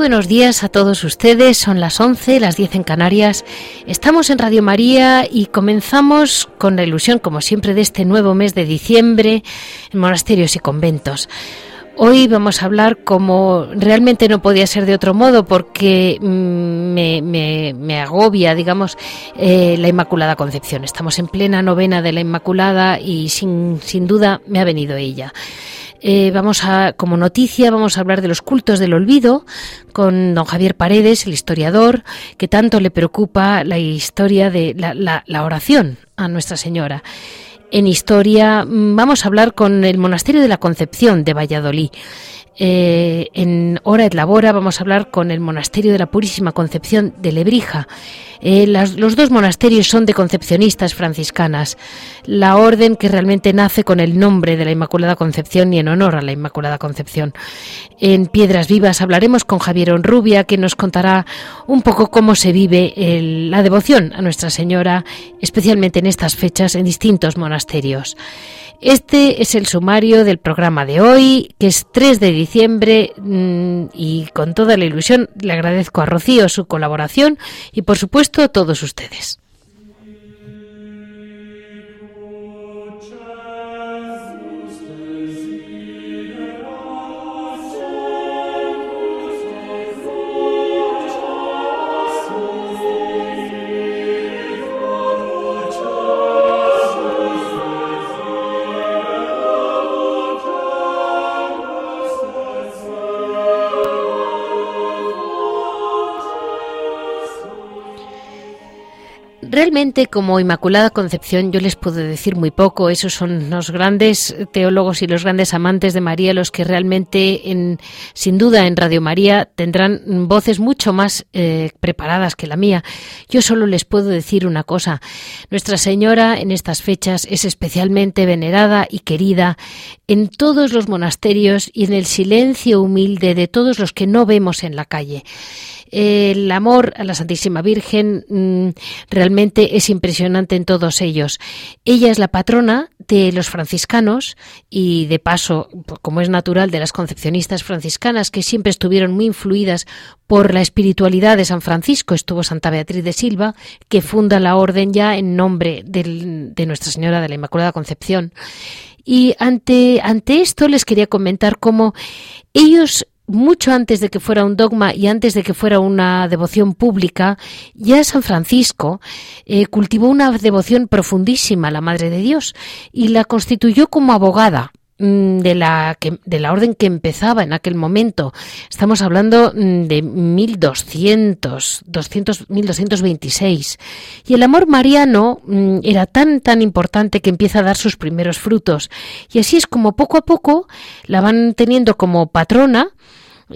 Buenos días a todos ustedes, son las 11, las 10 en Canarias. Estamos en Radio María y comenzamos con la ilusión, como siempre, de este nuevo mes de diciembre en monasterios y conventos. Hoy vamos a hablar como realmente no podía ser de otro modo porque mm, me, agobia, digamos, eh, la Inmaculada Concepción. Estamos en plena novena de la Inmaculada y sin, sin duda me ha venido ella. Eh, vamos a, como noticia, vamos a hablar de los cultos del olvido con don Javier Paredes, el historiador, que tanto le preocupa la historia de la, oración a Nuestra Señora. En historia mm, vamos a hablar con el Monasterio de la Concepción de Valladolid. Eh, en Hora et Labora vamos a hablar con el Monasterio de la Purísima Concepción de Lebrija. Eh, los dos monasterios son de concepcionistas franciscanas, la orden que realmente nace con el nombre de la Inmaculada Concepción y en honor a la Inmaculada Concepción. En Piedras Vivas hablaremos con Javier Onrubia, que nos contará un poco cómo se vive la devoción a Nuestra Señora, especialmente en estas fechas en distintos monasterios. Este es el sumario del programa de hoy, que es 3 de diciembre, mm, y con toda la ilusión le agradezco a Rocío su colaboración y por supuesto a todos ustedes. Realmente como Inmaculada Concepción yo les puedo decir muy poco. Esos son los grandes teólogos y los grandes amantes de María los que realmente, en, sin duda, en Radio María tendrán voces mucho más eh, preparadas que la mía. Yo solo les puedo decir una cosa. Nuestra Señora en estas fechas es especialmente venerada y querida en todos los monasterios y en el silencio humilde de todos los que no vemos en la calle el amor a la Santísima Virgen mm, realmente es impresionante en todos ellos. Ella es la patrona de los franciscanos y de paso, como es natural, de las concepcionistas franciscanas que siempre estuvieron muy influidas por la espiritualidad de San Francisco. Estuvo Santa Beatriz de Silva, que funda la orden ya en nombre de Nuestra Señora de la Inmaculada Concepción. Y ante, ante esto les quería comentar cómo ellos mucho antes de que fuera un dogma y antes de que fuera una devoción pública, ya San Francisco eh, cultivó una devoción profundísima a la Madre de Dios y la constituyó como abogada mm, de la, de la orden que empezaba en aquel momento. Estamos hablando mm, de 1200, 200, 1226. Y el amor mariano mm, era tan, tan importante que empieza a dar sus primeros frutos. Y así es como poco a poco la van teniendo como patrona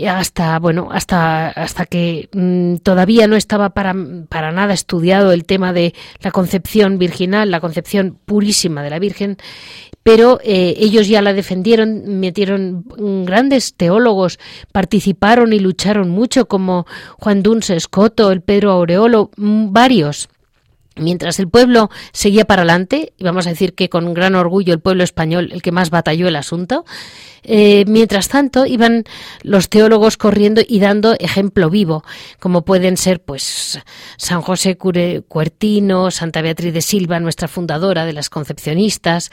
hasta bueno hasta hasta que mm, todavía no estaba para, para nada estudiado el tema de la concepción virginal la concepción purísima de la Virgen pero eh, ellos ya la defendieron metieron grandes teólogos participaron y lucharon mucho como Juan Duns Escoto el Pedro Aureolo mm, varios Mientras el pueblo seguía para adelante, y vamos a decir que con gran orgullo el pueblo español el que más batalló el asunto, eh, mientras tanto, iban los teólogos corriendo y dando ejemplo vivo, como pueden ser, pues, San José Cuertino, Santa Beatriz de Silva, nuestra fundadora de las concepcionistas,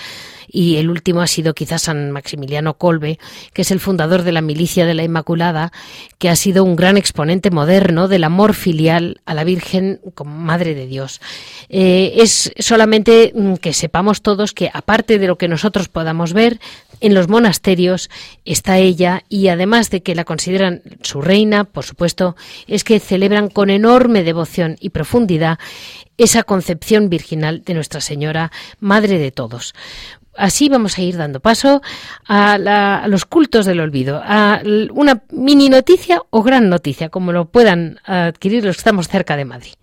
y el último ha sido quizás San Maximiliano Colbe, que es el fundador de la Milicia de la Inmaculada, que ha sido un gran exponente moderno del amor filial a la Virgen como Madre de Dios. Eh, es solamente mm, que sepamos todos que, aparte de lo que nosotros podamos ver, en los monasterios está ella y además de que la consideran su reina, por supuesto, es que celebran con enorme devoción y profundidad esa concepción virginal de Nuestra Señora, Madre de todos. así vamos a ir dando paso a, a, los cultos del olvido, a una mini noticia o gran noticia, como lo puedan adquirir los que estamos cerca de Madrid.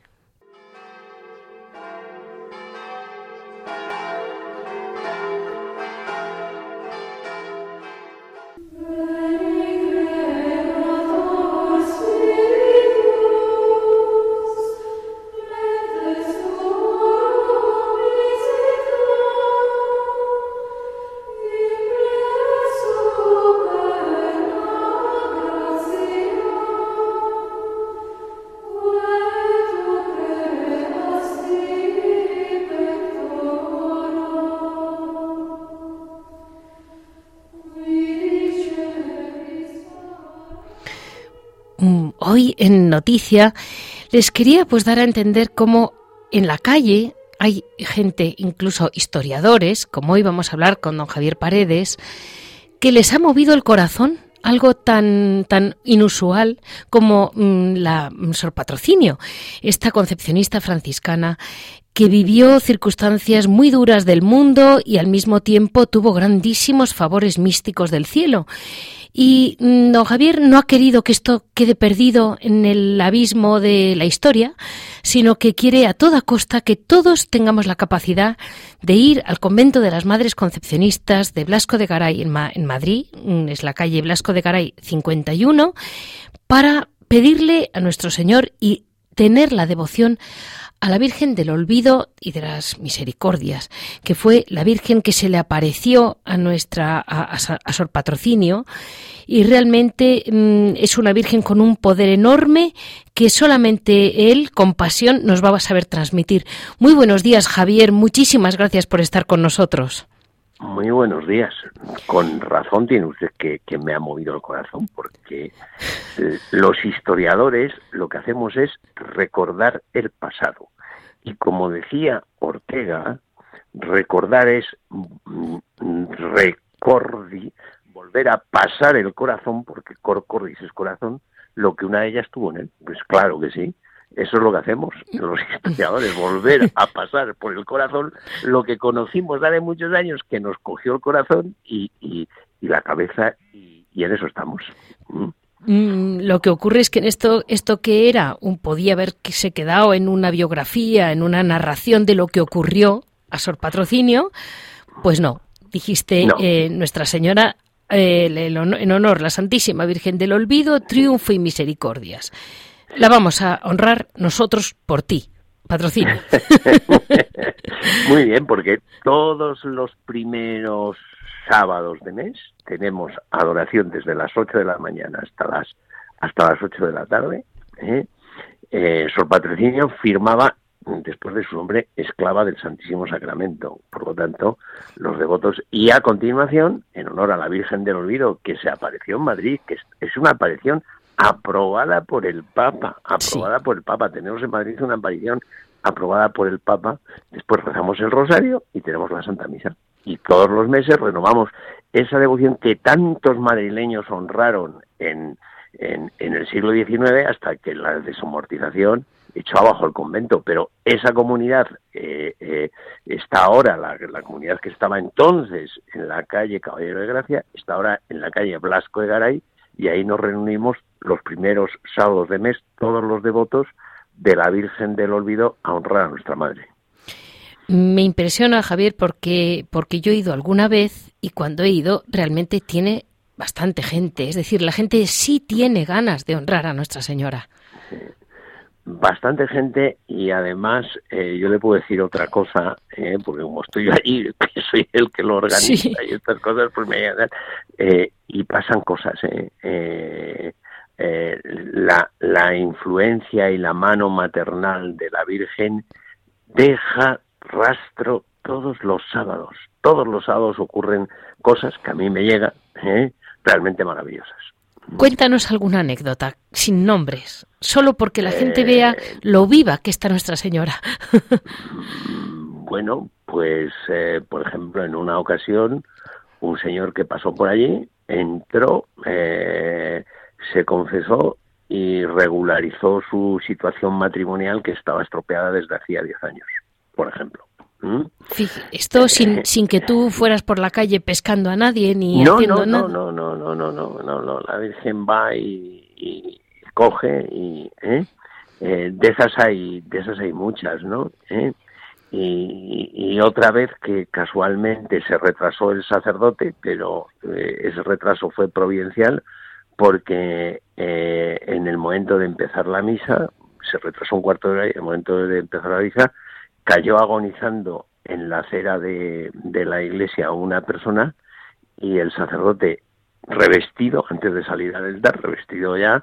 Les quería pues dar a entender cómo en la calle hay gente, incluso historiadores, como hoy vamos a hablar con don Javier Paredes, que les ha movido el corazón algo tan, tan inusual como mm, la Sor Patrocinio, esta concepcionista franciscana que vivió circunstancias muy duras del mundo y al mismo tiempo tuvo grandísimos favores místicos del cielo. Y mm, don Javier no ha querido que esto quede perdido en el abismo de la historia, sino que quiere a toda costa que todos tengamos la capacidad de ir al convento de las Madres Concepcionistas de Blasco de Garay en, Madrid, mm, es la calle Blasco de Garay 51, para pedirle a nuestro Señor y tener la devoción a la Virgen del Olvido y de las Misericordias, que fue la Virgen que se le apareció a nuestra a, Sor Patrocinio y realmente mm, es una Virgen con un poder enorme que solamente él, con pasión, nos va a saber transmitir. Muy buenos días, Javier. Muchísimas gracias por estar con nosotros. Muy buenos días. Con razón tiene usted que, me ha movido el corazón, porque eh, los historiadores lo que hacemos es recordar el pasado. Y como decía Ortega, recordar es mm, recordi, volver a pasar el corazón, porque cor cordis es corazón, lo que una de ellas tuvo en él. Pues claro que sí. Eso es lo que hacemos los historiadores, volver a pasar por el corazón lo que conocimos hace muchos años, que nos cogió el corazón y, la cabeza, y, en eso estamos. ¿Mm? Mm, lo que ocurre es que en esto, esto que era, un, podía haberse quedado en una biografía, en una narración de lo que ocurrió a Sor Patrocinio, pues no. Dijiste, eh, Nuestra Señora, eh, en honor la Santísima Virgen del Olvido, triunfo y misericordias la vamos a honrar nosotros por ti. Patrocinio. Muy bien, porque todos los primeros sábados de mes tenemos adoración desde las 8 de la mañana hasta las hasta las 8 de la tarde. ¿eh? Eh, Sor Patrocinio firmaba después de su nombre esclava del Santísimo Sacramento. Por lo tanto, los devotos y a continuación, en honor a la Virgen del Olvido, que se apareció en Madrid, que es una aparición aprobada por el Papa, aprobada por el Papa. Tenemos en Madrid una aparición aprobada por el Papa, después rezamos el rosario y tenemos la Santa Misa. Y todos los meses renovamos esa devoción que tantos madrileños honraron en, en, el siglo XIX hasta que la desamortización echó abajo el convento. Pero esa comunidad eh, eh, está ahora, la, la comunidad que estaba entonces en la calle Caballero de Gracia, está ahora en la calle Blasco de Garay, y ahí nos reunimos los primeros sábados de mes, todos los devotos de la Virgen del Olvido a honrar a nuestra Madre. Me impresiona, Javier, porque, porque yo he ido alguna vez y cuando he ido realmente tiene bastante gente. Es decir, la gente sí tiene ganas de honrar a Nuestra Señora. Bastante gente y además eh, yo le puedo decir otra cosa, eh, porque como estoy allí, que soy el que lo organiza y estas cosas, pues me eh, y pasan cosas. Eh, eh, la, la influencia y la mano maternal de la Virgen deja rastro todos los sábados. Todos los sábados ocurren cosas que a mí me llegan ¿eh? realmente maravillosas. Cuéntanos alguna anécdota, sin nombres, solo porque la gente vea eh, lo viva que está Nuestra Señora. bueno, pues, por ejemplo, en una ocasión, un señor que pasó por allí entró, eh, se confesó y regularizó su situación matrimonial que estaba estropeada desde hacía 10 años, por ejemplo. esto sin, sin que tú fueras por la calle pescando a nadie ni no, haciendo no, nada. No, no, no, no, no, no, no, la Virgen va y, y coge y ¿eh? Eh, de esas hay, de esas hay muchas, ¿no? ¿Eh? Y, y, otra vez que casualmente se retrasó el sacerdote, pero eh, ese retraso fue providencial porque eh, en el momento de empezar la misa, se retrasó un cuarto de hora y en el momento de empezar la misa cayó agonizando en la acera de, de la iglesia una persona y el sacerdote revestido, antes de salir al altar, revestido ya,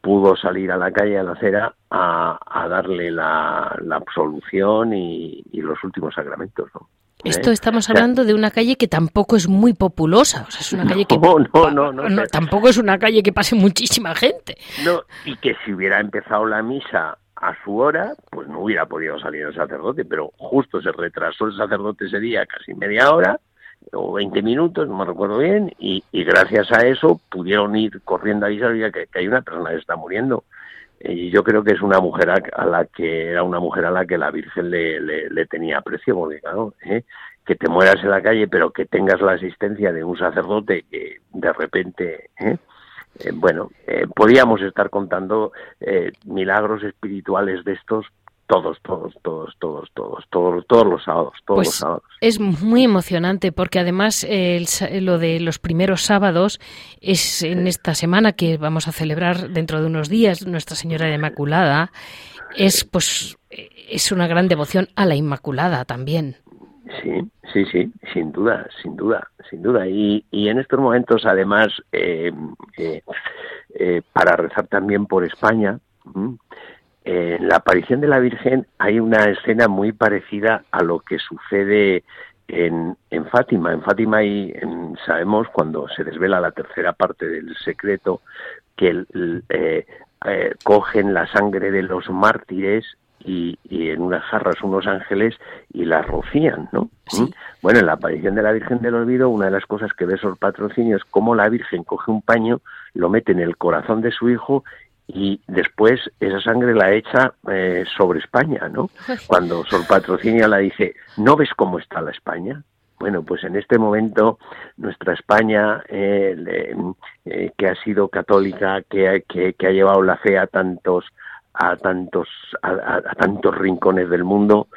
pudo salir a la calle, a la acera, a, a darle la, la absolución y, y, los últimos sacramentos. ¿no? Esto ¿Eh? estamos O sea, hablando de una calle que tampoco es muy populosa, o sea, es una calle que No, no, no, no, tampoco es una calle que pase muchísima gente. No, y que si hubiera empezado la misa a su hora, pues no hubiera podido salir el sacerdote, pero justo se retrasó el sacerdote ese día casi media hora o 20 minutos, no me recuerdo bien, y, y gracias a eso pudieron ir corriendo a avisar que, que hay una persona que está muriendo. Y yo creo que es una mujer a, la que era una mujer a la que la Virgen le, le, tenía aprecio, porque ¿eh? que te mueras en la calle, pero que tengas la asistencia de un sacerdote que de repente, ¿eh? Eh, bueno, eh, podíamos estar contando eh, milagros espirituales de estos todos, todos, todos, todos, todos, todos, todos los sábados, todos Pues los sábados. es muy emocionante porque además eh, el lo de los primeros sábados es en esta semana que vamos a celebrar dentro de unos días Nuestra Señora de Inmaculada. Es pues es una gran devoción a la Inmaculada también. Sí, sí, sí, sin duda, sin duda, sin duda. Y, y en estos momentos, además, eh, eh, eh, para rezar también por España. En la aparición de la Virgen hay una escena muy parecida a lo que sucede en, en Fátima. En Fátima hay, en- sabemos cuando se desvela la tercera parte del secreto que el- eh, eh, cogen la sangre de los mártires y, y en unas jarras unos ángeles y la rocían, ¿no? Sí. ¿Mm? Bueno, en la aparición de la Virgen del Olvido, una de las cosas que ve Sor Patrocinio es cómo la Virgen coge un paño, lo mete en el corazón de su hijo y después esa sangre la echa eh, sobre España, ¿no? Cuando Sor Patrocinio la dice, ¿no ves cómo está la España? Bueno, pues en este momento nuestra España, eh, eh, que ha sido católica, que, ha- que, que ha llevado la fe a tantos a tantos a, a- a tantos rincones del mundo,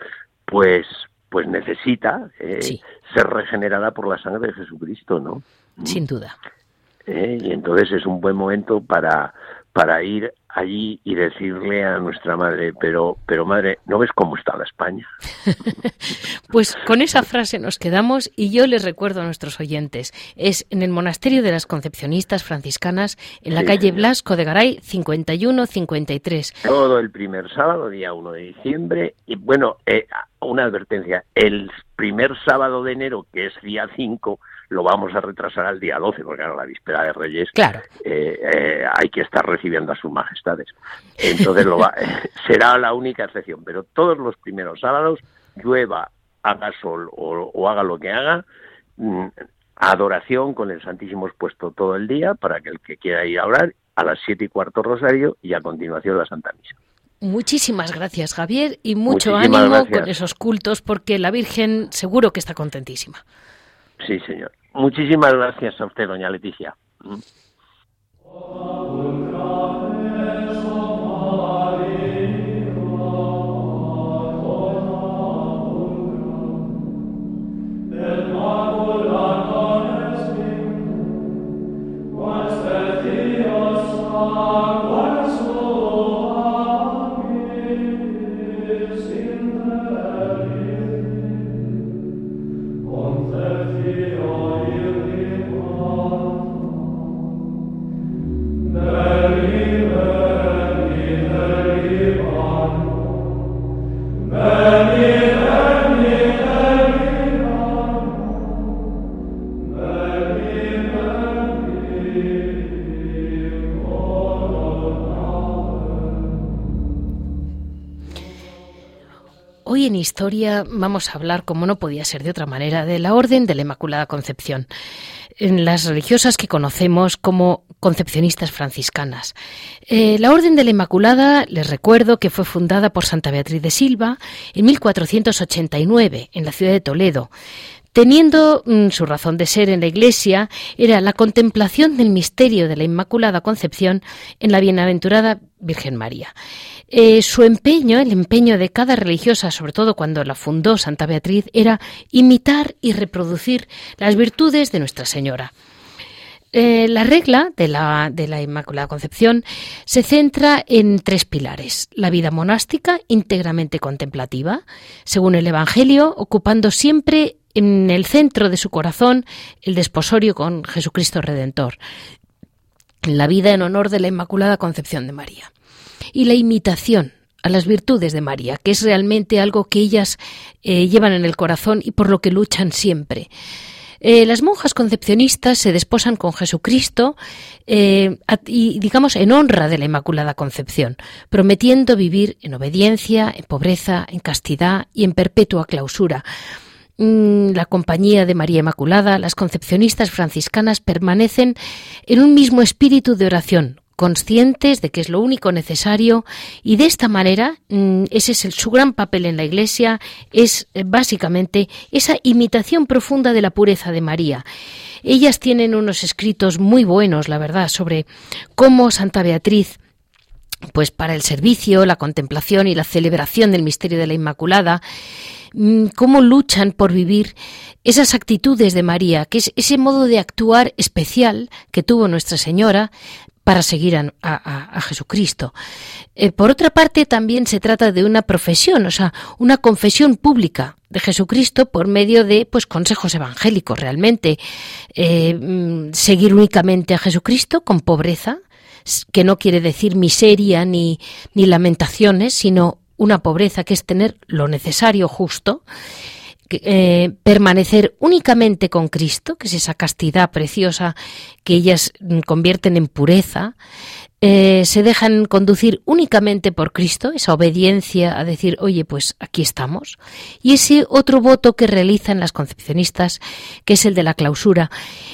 pues pues necesita eh, Sí. ser regenerada por la sangre de Jesucristo, ¿no? Sin duda. ¿eh? y entonces es un buen momento para para ir allí y decirle a nuestra madre, pero pero madre, ¿no ves cómo está la España? Pues con esa frase nos quedamos y yo les recuerdo a nuestros oyentes. Es en el Monasterio de las Concepcionistas Franciscanas, en la Sí, calle señor. Blasco de Garay 5153. Todo el primer sábado, día 1 de diciembre, y bueno, eh, una advertencia, el primer sábado de enero, que es día 5, lo vamos a retrasar al día 12, porque claro, la víspera de Reyes Claro. eh, eh, hay que estar recibiendo a sus majestades. Entonces lo va, será la única excepción, pero todos los primeros sábados, llueva, haga sol o, o haga lo que haga, mm, adoración con el Santísimo expuesto todo el día para que el que quiera ir a orar a las siete y cuarto rosario y a continuación la Santa Misa. Muchísimas gracias, Javier, y mucho Muchísimas ánimo gracias. con esos cultos porque la Virgen seguro que está contentísima. Sí, señor. Muchísimas gracias a usted, doña Leticia. Historia vamos a hablar, como no podía ser de otra manera, de la Orden de la Inmaculada Concepción. En las religiosas que conocemos como concepcionistas franciscanas. Eh, la Orden de la Inmaculada, les recuerdo que fue fundada por Santa Beatriz de Silva en 1489 en la ciudad de Toledo. Teniendo mm, su razón de ser en la Iglesia, era la contemplación del misterio de la Inmaculada Concepción en la bienaventurada Virgen María. Eh, su empeño, el empeño de cada religiosa, sobre todo cuando la fundó Santa Beatriz, era imitar y reproducir las virtudes de Nuestra Señora. Eh, la regla de la, de la Inmaculada Concepción se centra en tres pilares. La vida monástica, íntegramente contemplativa, según el Evangelio, ocupando siempre en el centro de su corazón el desposorio con Jesucristo Redentor. La vida en honor de la Inmaculada Concepción de María. Y la imitación a las virtudes de María, que es realmente algo que ellas eh, llevan en el corazón y por lo que luchan siempre. Eh, las monjas concepcionistas se desposan con Jesucristo eh, y, digamos, en honra de la Inmaculada Concepción, prometiendo vivir en obediencia, en pobreza, en castidad y en perpetua clausura. Mm, la compañía de María Inmaculada, las concepcionistas franciscanas permanecen en un mismo espíritu de oración, conscientes de que es lo único necesario y de esta manera mm, ese es su gran papel en la Iglesia es eh, básicamente esa imitación profunda de la pureza de María. Ellas tienen unos escritos muy buenos, la verdad, sobre cómo Santa Beatriz pues para el servicio, la contemplación y la celebración del misterio de la Inmaculada, mm, cómo luchan por vivir esas actitudes de María, que es ese modo de actuar especial que tuvo Nuestra Señora, para seguir a, Jesucristo. Eh, por otra parte, también se trata de una profesión, o sea, una confesión pública de Jesucristo por medio de pues consejos evangélicos realmente. Eh, mm, seguir únicamente a Jesucristo con pobreza, que no quiere decir miseria ni, ni lamentaciones, sino una pobreza que es tener lo necesario justo eh, permanecer únicamente con Cristo, que es esa castidad preciosa que ellas mm, convierten en pureza, eh, se dejan conducir únicamente por Cristo, esa obediencia a decir, oye, pues aquí estamos, y ese otro voto que realizan las concepcionistas, que es el de la clausura,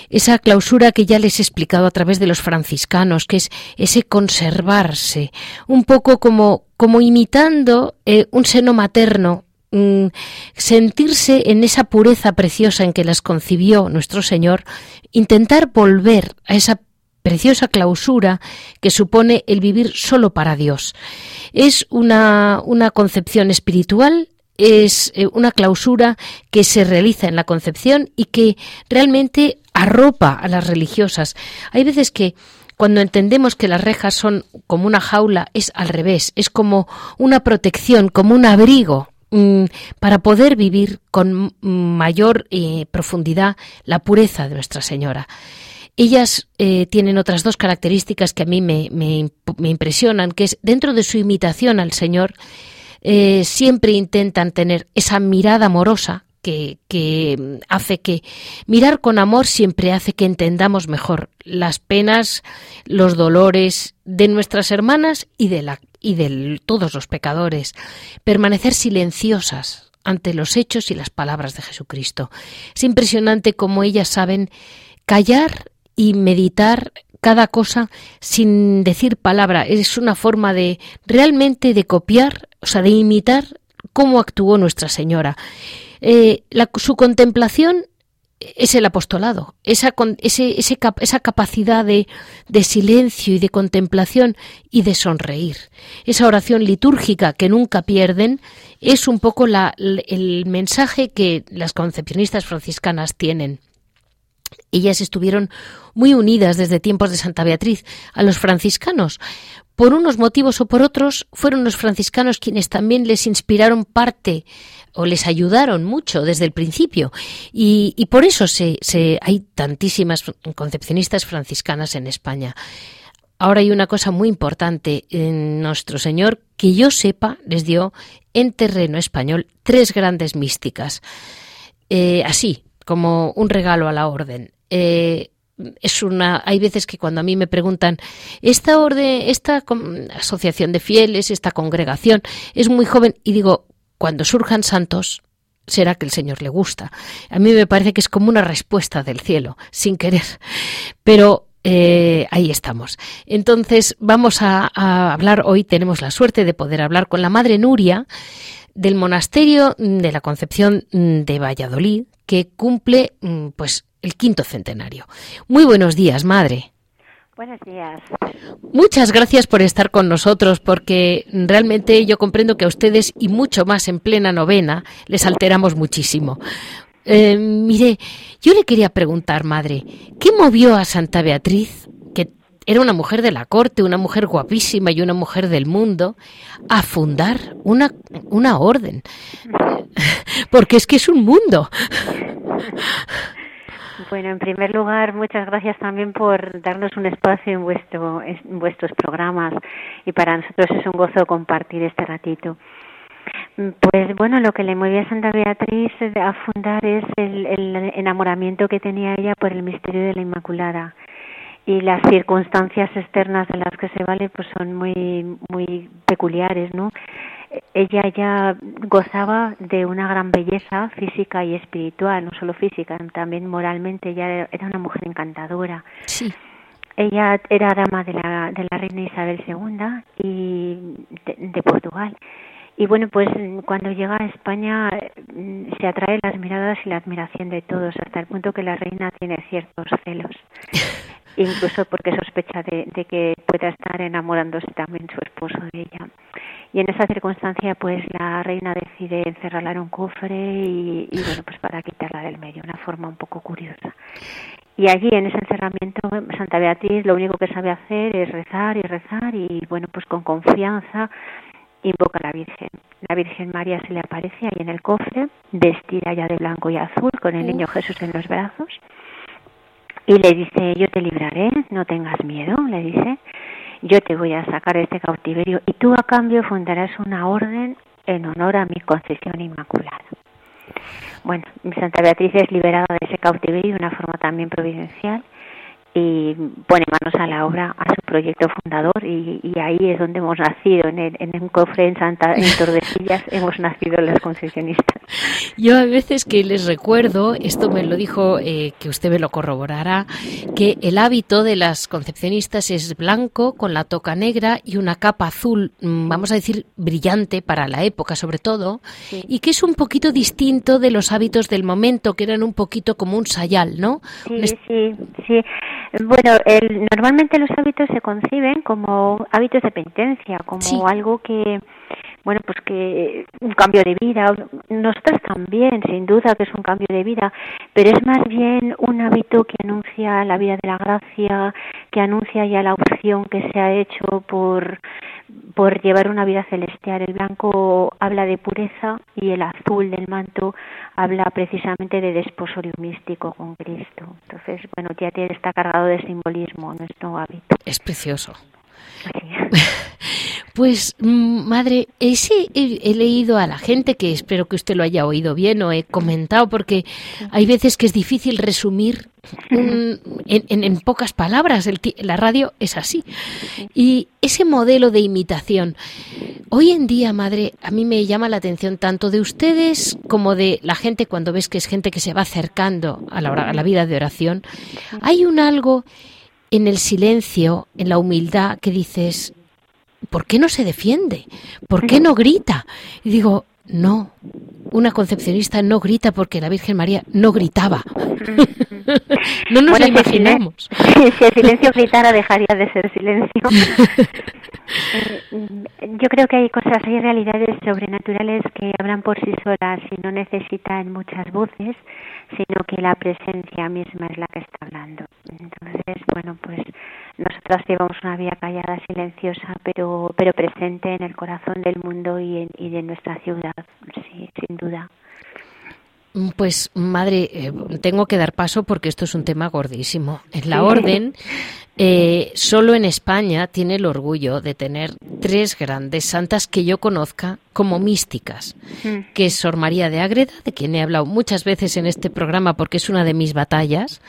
esa clausura que ya les he explicado a través de los franciscanos, que es ese conservarse, un poco como, como imitando eh, un seno materno Mm, sentirse en esa pureza preciosa en que las concibió nuestro Señor, intentar volver a esa preciosa clausura que supone el vivir solo para Dios. Es una, una concepción espiritual es eh, una clausura que se realiza en la concepción y que realmente arropa a las religiosas. Hay veces que cuando entendemos que las rejas son como una jaula, es al revés, es como una protección, como un abrigo para poder vivir con mayor eh, profundidad la pureza de Nuestra Señora. Ellas eh, tienen otras dos características que a mí me, impresionan, que es dentro de su imitación al Señor, eh, siempre intentan tener esa mirada amorosa que, hace que mirar con amor siempre hace que entendamos mejor las penas, los dolores de nuestras hermanas y de la y de todos los pecadores, permanecer silenciosas ante los hechos y las palabras de Jesucristo. Es impresionante cómo ellas saben callar y meditar cada cosa sin decir palabra. Es una forma de realmente de copiar, o sea, de imitar cómo actuó Nuestra Señora. Eh, su contemplación es el apostolado, esa, ese, esa capacidad de, de, silencio y de contemplación y de sonreír. Esa oración litúrgica que nunca pierden es un poco la, el mensaje que las concepcionistas franciscanas tienen. Ellas estuvieron muy unidas desde tiempos de Santa Beatriz a los franciscanos. Por unos motivos o por otros, fueron los franciscanos quienes también les inspiraron parte o les ayudaron mucho desde el principio. Y, por eso se, hay tantísimas concepcionistas franciscanas en España. Ahora hay una cosa muy importante. En nuestro Señor, que yo sepa, les dio en terreno español tres grandes místicas. Eh, así, como un regalo a la orden. Eh, es una hay veces que cuando a mí me preguntan esta orden esta asociación de fieles esta congregación es muy joven y digo cuando surjan santos, será que el Señor le gusta. A mí me parece que es como una respuesta del cielo, sin querer. Pero eh, ahí estamos. Entonces, vamos a, hablar hoy, tenemos la suerte de poder hablar con la Madre Nuria del Monasterio de la Concepción de Valladolid, que cumple mm, pues el quinto centenario. Muy buenos días, Madre. Buenos días. Muchas gracias por estar con nosotros, porque realmente yo comprendo que a ustedes y mucho más en plena novena les alteramos muchísimo. Eh, mire, yo le quería preguntar, madre, ¿qué movió a Santa Beatriz, que era una mujer de la corte, una mujer guapísima y una mujer del mundo, a fundar una, una orden? Porque es que es un mundo. Bueno, en primer lugar, muchas gracias también por darnos un espacio en, vuestro, vuestros programas y para nosotros es un gozo compartir este ratito. Pues bueno, lo que le movía a Santa Beatriz a fundar es el, enamoramiento que tenía ella por el misterio de la Inmaculada y las circunstancias externas de las que se vale pues son muy muy peculiares, ¿no? Ella ya gozaba de una gran belleza física y espiritual, no solo física, también moralmente ella era una mujer encantadora. Sí. Ella era dama de la, de la reina Isabel II y de Portugal y bueno, pues cuando llega a España mm, se atrae las miradas y la admiración de todos, hasta el punto que la reina tiene ciertos celos, incluso porque sospecha de, que pueda estar enamorándose también su esposo de ella. Y en esa circunstancia, pues la reina decide encerrarla en un cofre y, y bueno, pues para quitarla del medio, una forma un poco curiosa. Y allí en ese encerramiento Santa Beatriz lo único que sabe hacer es rezar y rezar y bueno, pues con confianza invoca a la Virgen. La Virgen María se le aparece ahí en el cofre, vestida ya de blanco y azul, con el niño Jesús en los brazos, y le dice, yo te libraré, no tengas miedo, le dice, yo te voy a sacar de este cautiverio y tú a cambio fundarás una orden en honor a mi concesión inmaculada. Bueno, Santa Beatriz es liberada de ese cautiverio de una forma también providencial y pone manos a la obra a su proyecto fundador y, ahí es donde hemos nacido en, el, en un cofre en Santa en Tordesillas hemos nacido los concesionistas. Yo a veces que les recuerdo esto me lo dijo eh, que usted me lo corroborará que el hábito de las concepcionistas es blanco con la toca negra y una capa azul mm, vamos a decir brillante para la época sobre todo y que es un poquito distinto de los hábitos del momento que eran un poquito como un sayal no sí sí sí bueno, el, normalmente los hábitos se conciben como hábitos de penitencia, como algo que, bueno, pues que un cambio de vida. Nosotros también, sin duda que es un cambio de vida, pero es más bien un hábito que anuncia la vida de la gracia, que anuncia ya la opción que se ha hecho por por llevar una vida celestial. El blanco habla de pureza y el azul del manto habla precisamente de desposorio místico con Cristo. Entonces, bueno, ya está cargado de simbolismo nuestro hábito. Es precioso. Pues, mm, madre, ese he, leído a la gente, que espero que usted lo haya oído bien o he comentado, porque hay veces que es difícil resumir en, pocas palabras. la radio es así. Y ese modelo de imitación, hoy en día, madre, a mí me llama la atención tanto de ustedes como de la gente cuando ves que es gente que se va acercando a la, a la vida de oración. Hay un algo en el silencio, en la humildad, que dices, ¿por qué no se defiende? ¿Por qué no grita? Y digo, no, una concepcionista no grita porque la Virgen María no gritaba. no nos lo imaginamos. Si, el silencio gritara dejaría de ser silencio. Eh, yo creo que hay cosas, hay realidades sobrenaturales que hablan por sí solas y no necesitan muchas voces, sino que la presencia misma es la que está hablando. Entonces, bueno, pues nosotras llevamos una vida callada, silenciosa, pero, pero presente en el corazón del mundo y, en, y de nuestra ciudad, sí, sin duda. Pues madre, eh, tengo que dar paso porque esto es un tema gordísimo. En la orden eh, solo en España tiene el orgullo de tener tres grandes santas que yo conozca como místicas, mm. que es Sor María de Ágreda, de quien he hablado muchas veces en este programa porque es una de mis batallas,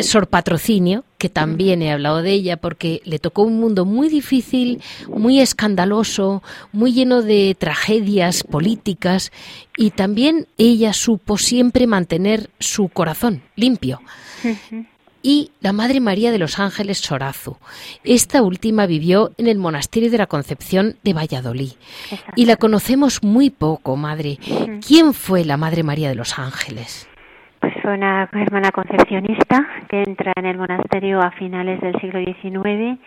Sor Patrocinio, que también he hablado de ella porque le tocó un mundo muy difícil, muy escandaloso, muy lleno de tragedias políticas y también ella supo siempre mantener su corazón limpio. Y la Madre María de los Ángeles Sorazu. Esta última vivió en el Monasterio de la Concepción de Valladolid y la conocemos muy poco, Madre. ¿Quién fue la Madre María de los Ángeles? Pues fue una hermana concepcionista que entra en el monasterio a finales del siglo XIX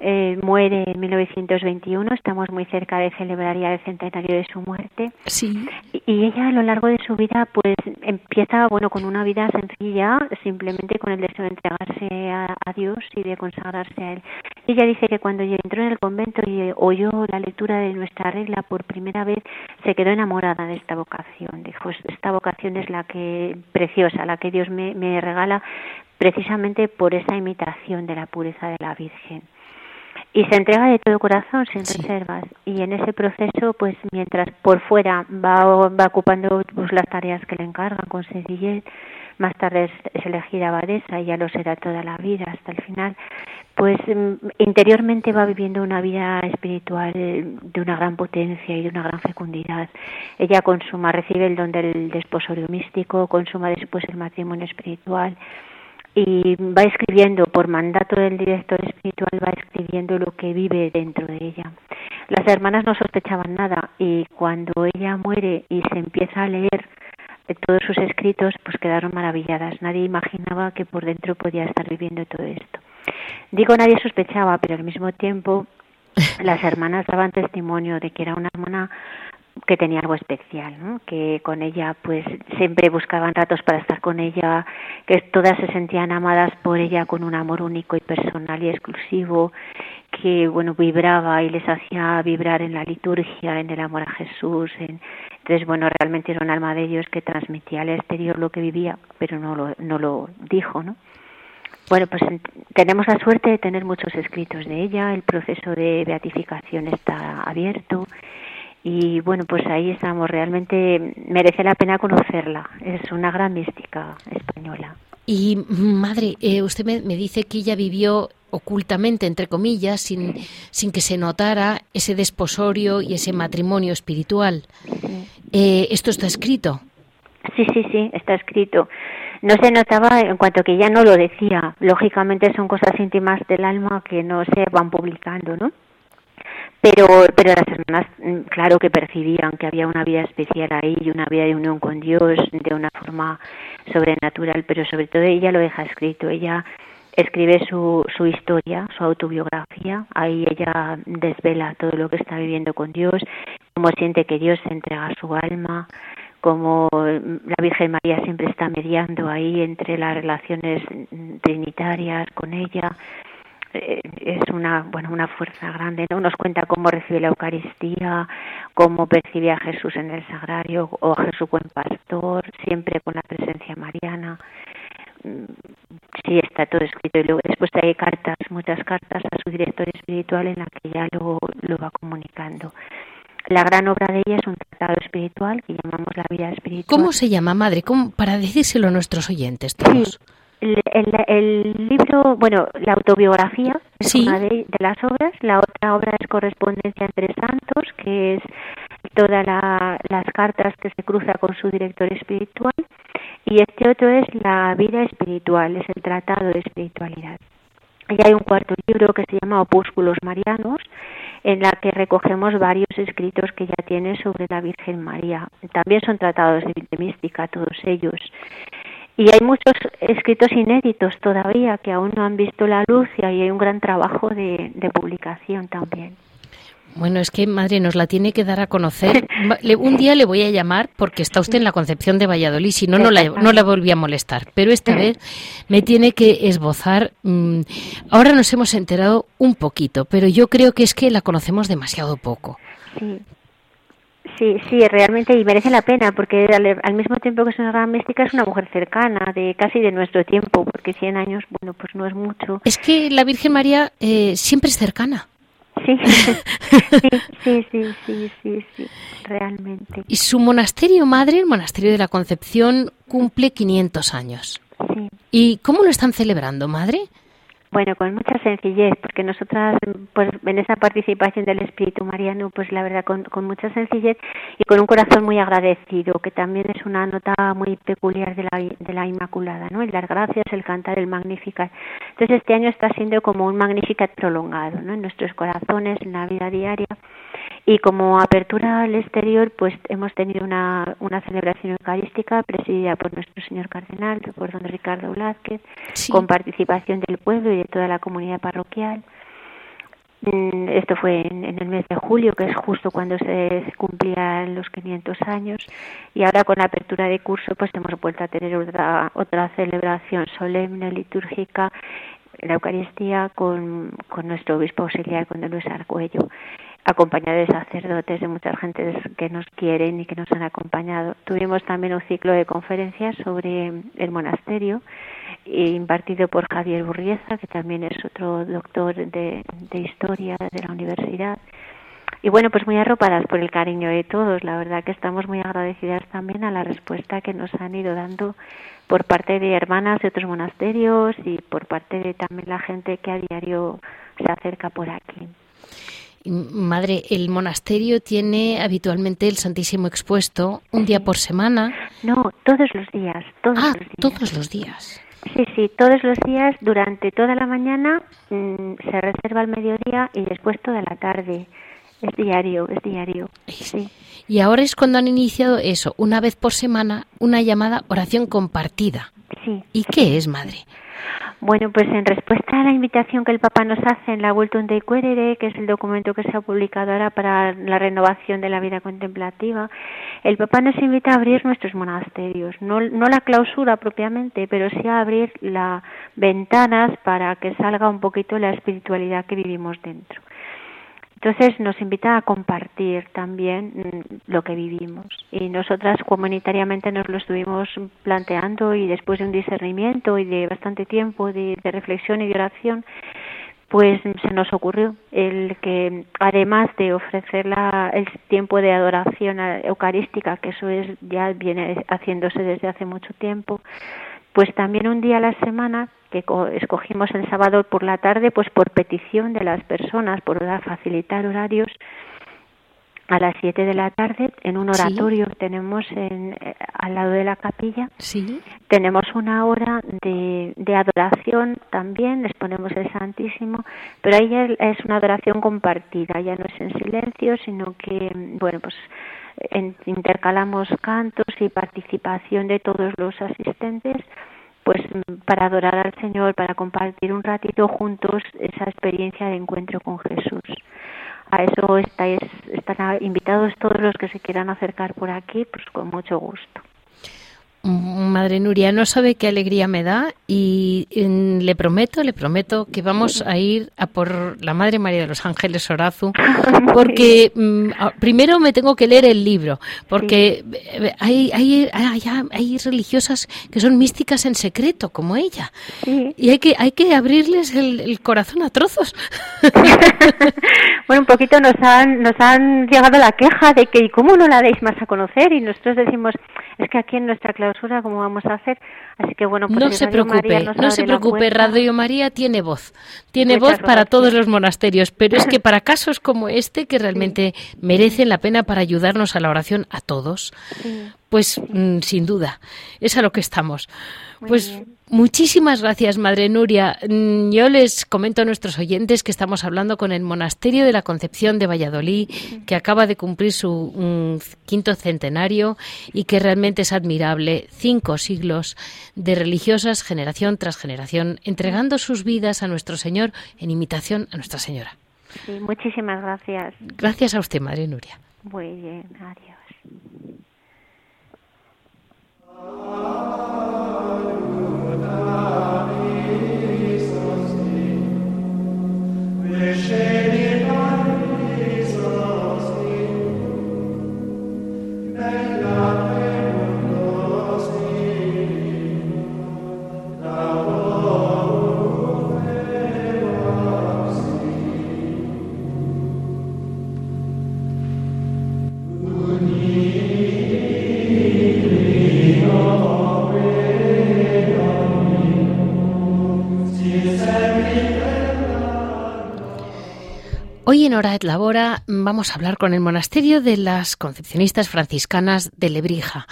eh, muere en 1921, estamos muy cerca de celebrar ya el centenario de su muerte. Sí. Y, ella a lo largo de su vida pues empieza, bueno, con una vida sencilla, simplemente con el deseo de entregarse a, Dios y de consagrarse a Él. Ella dice que cuando entró en el convento y oyó la lectura de nuestra regla por primera vez, se quedó enamorada de esta vocación. Dijo, esta vocación es la que, preciosa, la que Dios me, me regala precisamente por esa imitación de la pureza de la Virgen y se entrega de todo corazón sin reservas y en ese proceso pues mientras por fuera va, va ocupando pues, las tareas que le encargan con sencillez más tarde es, elegida abadesa y ya lo será toda la vida hasta el final pues mm, interiormente va viviendo una vida espiritual de una gran potencia y de una gran fecundidad. Ella consuma, recibe el don del desposorio místico, consuma después el matrimonio espiritual, y va escribiendo por mandato del director espiritual va escribiendo lo que vive dentro de ella. Las hermanas no sospechaban nada y cuando ella muere y se empieza a leer todos sus escritos pues quedaron maravilladas. Nadie imaginaba que por dentro podía estar viviendo todo esto. Digo nadie sospechaba pero al mismo tiempo las hermanas daban testimonio de que era una hermana que tenía algo especial, ¿no? que con ella pues siempre buscaban ratos para estar con ella, que todas se sentían amadas por ella con un amor único y personal y exclusivo, que bueno vibraba y les hacía vibrar en la liturgia, en el amor a Jesús, en... entonces bueno realmente era un alma de Dios que transmitía al exterior lo que vivía, pero no lo, no lo dijo, ¿no? Bueno, pues tenemos la suerte de tener muchos escritos de ella, el proceso de beatificación está abierto y bueno, pues ahí estamos, realmente merece la pena conocerla, es una gran mística española. Y madre, eh, usted me, dice que ella vivió ocultamente, entre comillas, sin, sin que se notara ese desposorio y ese matrimonio espiritual. Eh, ¿Esto está escrito? Sí, sí, sí, está escrito. No se notaba en cuanto que ella no lo decía. Lógicamente son cosas íntimas del alma que no se van publicando, ¿no? Pero pero las hermanas mm, claro que percibían que había una vida especial ahí y una vida de unión con Dios de una forma sobrenatural pero sobre todo ella lo deja escrito. Ella escribe su, su historia su autobiografía. Ahí ella desvela todo lo que está viviendo con Dios cómo siente que Dios se entrega su alma cómo la Virgen María siempre está mediando ahí entre las relaciones trinitarias con ella eh, es una bueno una fuerza grande no nos cuenta cómo recibe la Eucaristía cómo percibe a Jesús en el sagrario o a Jesús buen pastor siempre con la presencia mariana mm, sí está todo escrito y luego después hay cartas muchas cartas a su director espiritual en la que ya lo, lo va comunicando la gran obra de ella es un tratado espiritual que llamamos la vida espiritual. ¿Cómo se llama, madre? ¿Cómo, para decírselo a nuestros oyentes todos. El, el, libro, bueno, la autobiografía es una de, las obras, la otra obra es Correspondencia entre Santos, que es todas las cartas que se cruza con su director espiritual, y este otro es La vida espiritual, es el Tratado de Espiritualidad. Y hay un cuarto libro que se llama Opúsculos Marianos, en la que recogemos varios escritos que ya tiene sobre la Virgen María. También son tratados de mística, todos ellos. Y hay muchos escritos inéditos todavía que aún no han visto la luz y hay un gran trabajo de, publicación también. Bueno, es que madre nos la tiene que dar a conocer. Un día le voy a llamar porque está usted en la Concepción de Valladolid, si no, no la, no la volví a molestar. Pero esta vez me tiene que esbozar. Mm, ahora nos hemos enterado un poquito, pero yo creo que es que la conocemos demasiado poco. Sí, Sí, sí, realmente y merece la pena porque al, mismo tiempo que es una gran mística es una mujer cercana, de casi de nuestro tiempo, porque 100 años, bueno, pues no es mucho. Es que la Virgen María eh, siempre es cercana. Sí. sí, sí, sí, sí, sí, realmente. Y su monasterio madre, el monasterio de la Concepción, cumple 500 años. Sí. ¿Y cómo lo están celebrando, madre? Bueno, con mucha sencillez, porque nosotras, pues en esa participación del Espíritu Mariano, pues la verdad, con, con mucha sencillez y con un corazón muy agradecido, que también es una nota muy peculiar de la, de la Inmaculada, ¿no? El dar gracias, el cantar, el Magnificat. Entonces este año está siendo como un Magnificat prolongado, ¿no? En nuestros corazones, en la vida diaria. Y como apertura al exterior, pues hemos tenido una, una celebración eucarística presidida por nuestro señor cardenal, por don Ricardo Blázquez, con participación del pueblo y de toda la comunidad parroquial. Mm, esto fue en, el mes de julio, que es justo cuando se, cumplían los 500 años, y ahora con la apertura de curso, pues hemos vuelto a tener otra, otra celebración solemne, litúrgica, la Eucaristía con, con nuestro obispo auxiliar, con Luis Argüello acompañado de sacerdotes, de mucha gente que nos quieren y que nos han acompañado. Tuvimos también un ciclo de conferencias sobre el monasterio, impartido por Javier Burrieza, que también es otro doctor de, de historia de la universidad. Y bueno, pues muy arropadas por el cariño de todos. La verdad que estamos muy agradecidas también a la respuesta que nos han ido dando por parte de hermanas de otros monasterios y por parte de también la gente que a diario se acerca por aquí. Madre, el monasterio tiene habitualmente el Santísimo expuesto un día por semana. No, todos los días. Todos ah, los días. todos los días. Sí, sí, todos los días, durante toda la mañana mm, se reserva el mediodía y después toda la tarde. Es diario, es diario. Sí. Y ahora es cuando han iniciado eso, una vez por semana, una llamada oración compartida. Sí. ¿Y qué es, madre? Bueno, pues en respuesta a la invitación que el Papa nos hace en la Vuelta de Querere, que es el documento que se ha publicado ahora para la renovación de la vida contemplativa, el Papa nos invita a abrir nuestros monasterios, no la clausura propiamente, pero sí a abrir las ventanas para que salga un poquito la espiritualidad que vivimos dentro. Entonces nos invita a compartir también mm, lo que vivimos. Y nosotras comunitariamente nos lo estuvimos planteando y después de un discernimiento y de bastante tiempo de, reflexión y de oración, pues se nos ocurrió el que además de ofrecer la, el tiempo de adoración eucarística, que eso es ya viene haciéndose desde hace mucho tiempo, pues también un día a la semana que escogimos el sábado por la tarde, pues por petición de las personas, por facilitar horarios, a las 7 de la tarde en un oratorio que tenemos en, eh, al lado de la capilla. Sí. Tenemos una hora de, de, adoración también, les ponemos el Santísimo, pero ahí es una adoración compartida, ya no es en silencio, sino que, bueno, pues intercalamos cantos y participación de todos los asistentes pues para adorar al Señor, para compartir un ratito juntos esa experiencia de encuentro con Jesús. A eso estáis, están invitados todos los que se quieran acercar por aquí, pues con mucho gusto. Madre Nuria, no sabe qué alegría me da y le prometo, le prometo que vamos a ir a por la Madre María de los Ángeles Orazu, porque mm, primero me tengo que leer el libro, porque hay, hay, hay, religiosas que son místicas en secreto, como ella, y hay que, hay que abrirles el, corazón a trozos. bueno, un poquito nos han, nos han llegado la queja de que, ¿y cómo no la deis más a conocer? Y nosotros decimos, es que aquí en nuestra vamos a hacer. Así que bueno, pues no se preocupe, no se preocupe, Radio María tiene voz, tiene voz para todos los monasterios, pero es que para casos como este que realmente merecen la pena para ayudarnos a la oración a todos, pues mm, sin duda, es a lo que estamos. pues Muchísimas gracias, Madre Nuria. Mm, yo les comento a nuestros oyentes que estamos hablando con el Monasterio de la Concepción de Valladolid, que acaba de cumplir su quinto centenario y que realmente es admirable. Cinco siglos de religiosas, generación tras generación, entregando sus vidas a nuestro Señor en imitación a Nuestra Señora. Sí, muchísimas gracias. Gracias a usted, Madre Nuria. Muy bien, adiós. Visheni Hoy en Hora et Labora vamos a hablar con el monasterio de las concepcionistas franciscanas de Lebrija.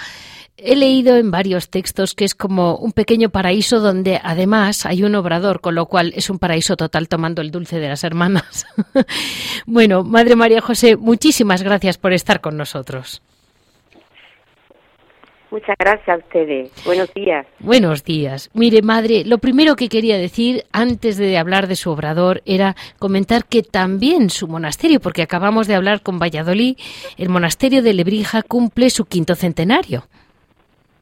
He leído en varios textos que es como un pequeño paraíso donde además hay un obrador, con lo cual es un paraíso total tomando el dulce de las hermanas. bueno, Madre María José, muchísimas gracias por estar con nosotros. Muchas gracias a ustedes. Buenos días. Buenos días. Mire, madre, lo primero que quería decir antes de hablar de su obrador era comentar que también su monasterio, porque acabamos de hablar con Valladolid, el monasterio de Lebrija cumple su quinto centenario.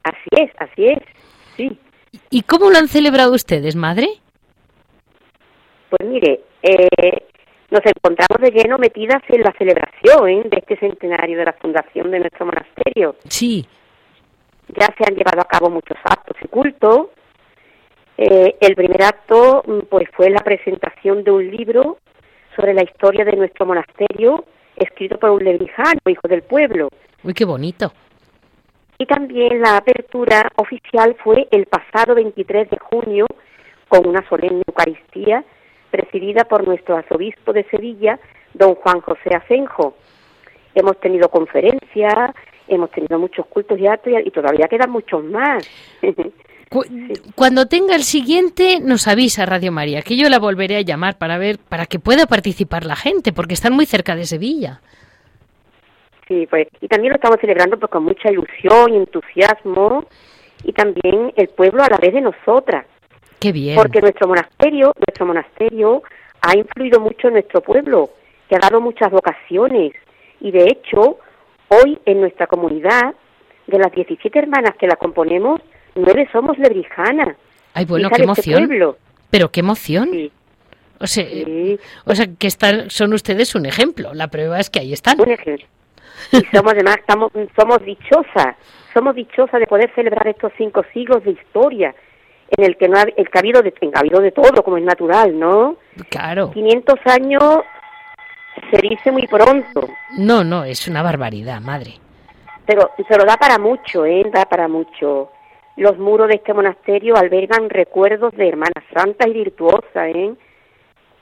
Así es, así es. Sí. ¿Y cómo lo han celebrado ustedes, madre? Pues mire, eh, nos encontramos de lleno metidas en la celebración de este centenario de la fundación de nuestro monasterio. Sí. Ya se han llevado a cabo muchos actos y cultos. Eh, el primer acto mm, pues fue la presentación de un libro sobre la historia de nuestro monasterio, escrito por un lebrijano, hijo del pueblo. Uy, qué bonito. Y también la apertura oficial fue el pasado 23 de junio con una solemne Eucaristía presidida por nuestro arzobispo de Sevilla, don Juan José Asenjo. Hemos tenido conferencias, hemos tenido muchos cultos y actos y todavía quedan muchos más. Cuando tenga el siguiente, nos avisa Radio María, que yo la volveré a llamar para ver, para que pueda participar la gente, porque están muy cerca de Sevilla. Sí, pues, y también lo estamos celebrando pues, con mucha ilusión y entusiasmo, y también el pueblo a la vez de nosotras. Qué bien. Porque nuestro monasterio, nuestro monasterio ha influido mucho en nuestro pueblo, que ha dado muchas vocaciones, y de hecho, Hoy en nuestra comunidad, de las 17 hermanas que la componemos, nueve somos lebrijanas. Ay, bueno, qué este emoción. Pero qué emoción. O sea, o sea que están, son ustedes un ejemplo. La prueba es que ahí están. Un ejemplo. Y somos además, estamos, somos dichosas, somos dichosas de poder celebrar estos cinco siglos de historia en el que no ha, el que ha habido de, ha habido de todo, como es natural, ¿no? Claro. 500 años se dice muy pronto. No, no, es una barbaridad, madre. Pero se lo da para mucho, ¿eh? Da para mucho. Los muros de este monasterio albergan recuerdos de hermanas santas y virtuosas, ¿eh?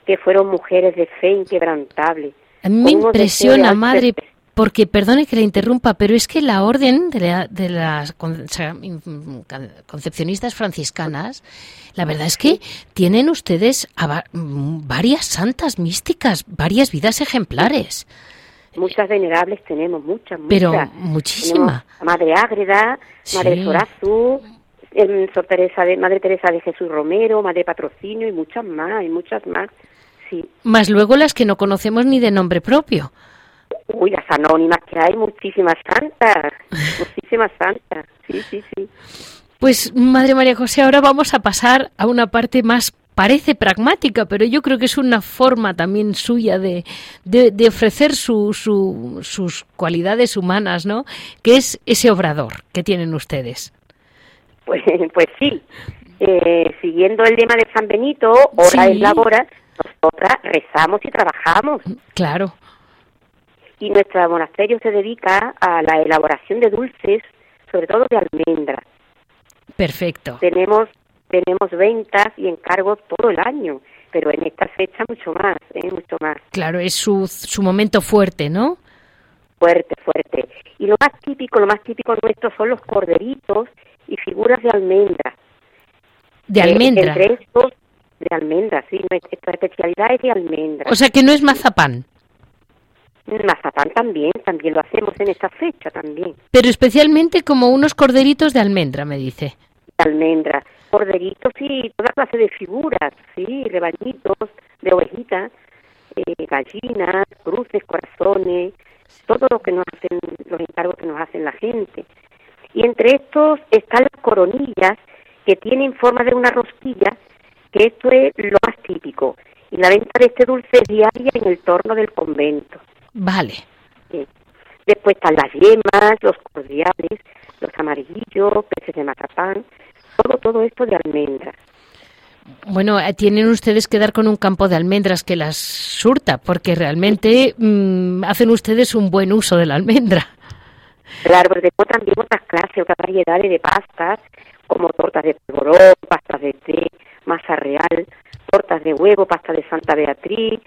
Que fueron mujeres de fe inquebrantable. A mí me impresiona, madre, porque, perdone que le interrumpa, pero es que la orden de, de las concepcionistas franciscanas, la verdad es que tienen ustedes varias santas místicas, varias vidas ejemplares. Muchas venerables tenemos, muchas, muchas. Pero muchísimas. Madre Ágreda, Madre Sorazú, em, Teresa de, Madre Teresa de Jesús Romero, Madre Patrocinio y muchas más, y muchas más, sí. Más luego las que no conocemos ni de nombre propio. Uy, las anónimas que hay, muchísimas santas, muchísimas santas, sí, sí, sí. Pues, Madre María José, ahora vamos a pasar a una parte más parece pragmática, pero yo creo que es una forma también suya de, de, ofrecer su, sus cualidades humanas, ¿no? Que es ese obrador que tienen ustedes. Pues, pues sí, eh, siguiendo el lema de San Benito, hora es la hora, nosotras rezamos y trabajamos. Claro y nuestro monasterio se dedica a la elaboración de dulces, sobre todo de almendras. Perfecto. Tenemos tenemos ventas y encargos todo el año, pero en esta fecha mucho más, ¿eh? mucho más. Claro, es su, su momento fuerte, ¿no? Fuerte, fuerte. Y lo más típico, lo más típico nuestro son los corderitos y figuras de almendras. ¿De eh, almendra? entre estos, de almendras, sí. Nuestra especialidad es de almendras. O sea que no es mazapán. Mazapán también, también lo hacemos en esta fecha también. Pero especialmente como unos corderitos de almendra, me dice. De almendra, corderitos y toda clase de figuras, sí, rebañitos de ovejitas, eh, gallinas, cruces, corazones, todo lo que nos hacen, los encargos que nos hacen la gente. Y entre estos están las coronillas que tienen forma de una rosquilla, que esto es lo más típico. Y la venta de este dulce es diaria en el torno del convento. Vale. Después están las yemas, los cordiales, los amarillos, peces de mazapán, todo, todo esto de almendras. Bueno, eh, tienen ustedes que dar con un campo de almendras que las surta, porque realmente mm, hacen ustedes un buen uso de la almendra. Claro, pero después también otras clases, otras variedades de pastas, como tortas de polvorón, pastas de té, masa real, tortas de huevo, pasta de Santa Beatriz,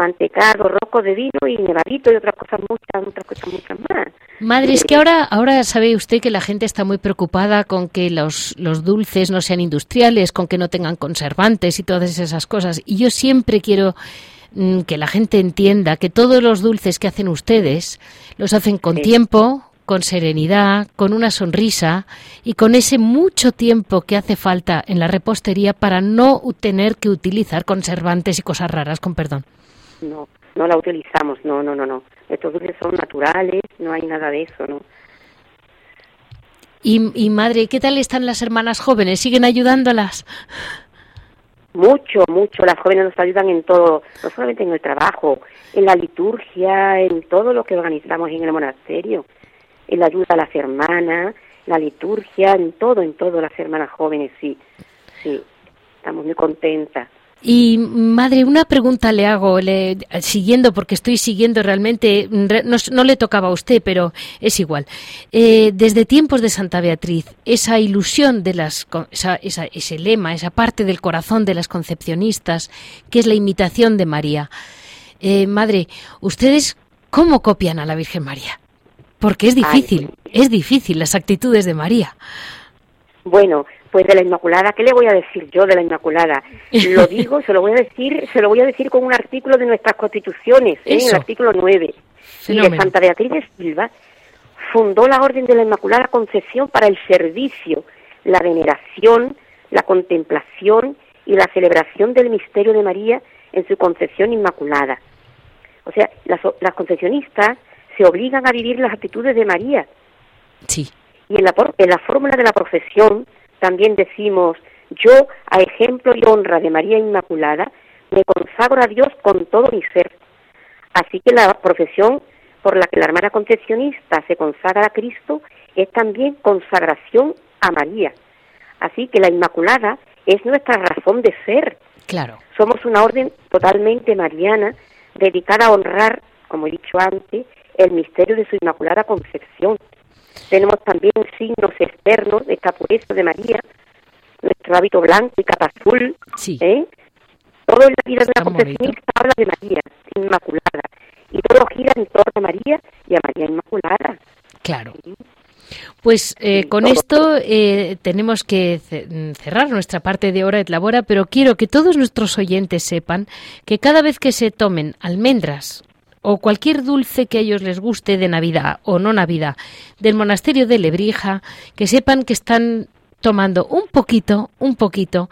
mantecado, roco de vino y nevadito y otras cosas muchas, otras cosas muchas más. Madre, es que ahora, ahora sabe usted que la gente está muy preocupada con que los, los dulces no sean industriales, con que no tengan conservantes y todas esas cosas. Y yo siempre quiero mm, que la gente entienda que todos los dulces que hacen ustedes los hacen con tiempo, con serenidad, con una sonrisa y con ese mucho tiempo que hace falta en la repostería para no tener que utilizar conservantes y cosas raras, con perdón. No, no la utilizamos, no, no, no, no. Estos dulces son naturales, no hay nada de eso, ¿no? Y, y madre, ¿qué tal están las hermanas jóvenes? ¿Siguen ayudándolas? Mucho, mucho. Las jóvenes nos ayudan en todo, no solamente en el trabajo, en la liturgia, en todo lo que organizamos en el monasterio, en la ayuda a las hermanas, la liturgia, en todo, en todo, las hermanas jóvenes, sí, sí. Estamos muy contentas. Y madre, una pregunta le hago, le, siguiendo, porque estoy siguiendo realmente, no, no, le tocaba a usted, pero es igual. Eh, desde tiempos de Santa Beatriz, esa ilusión de las, esa, esa, ese lema, esa parte del corazón de las concepcionistas, que es la imitación de María. Eh, madre, ¿ustedes cómo copian a la Virgen María? Porque es difícil, Ay. es difícil las actitudes de María. Bueno, pues de la Inmaculada, ¿qué le voy a decir yo de la Inmaculada? Lo digo, se lo voy a decir, se lo voy a decir con un artículo de nuestras constituciones, ¿eh? en el artículo 9. Y de Santa Beatriz de Silva fundó la Orden de la Inmaculada Concepción para el servicio, la veneración, la contemplación y la celebración del misterio de María en su concepción inmaculada. O sea, las, las concepcionistas se obligan a vivir las actitudes de María. Sí. Y en la, en la fórmula de la profesión también decimos, yo, a ejemplo y honra de María Inmaculada, me consagro a Dios con todo mi ser. Así que la profesión por la que la hermana concepcionista se consagra a Cristo es también consagración a María. Así que la Inmaculada es nuestra razón de ser. Claro. Somos una orden totalmente mariana dedicada a honrar, como he dicho antes, el misterio de su Inmaculada Concepción. Tenemos también signos externos de esta pureza de María, nuestro hábito blanco y capa azul. Sí. ¿eh? Todo en la vida de la concepcionista habla de María Inmaculada. Y todo gira en torno a María y a María Inmaculada. Claro. Pues eh, con esto eh, tenemos que cerrar nuestra parte de hora de labora, pero quiero que todos nuestros oyentes sepan que cada vez que se tomen almendras o cualquier dulce que a ellos les guste de Navidad o no Navidad del monasterio de Lebrija, que sepan que están tomando un poquito, un poquito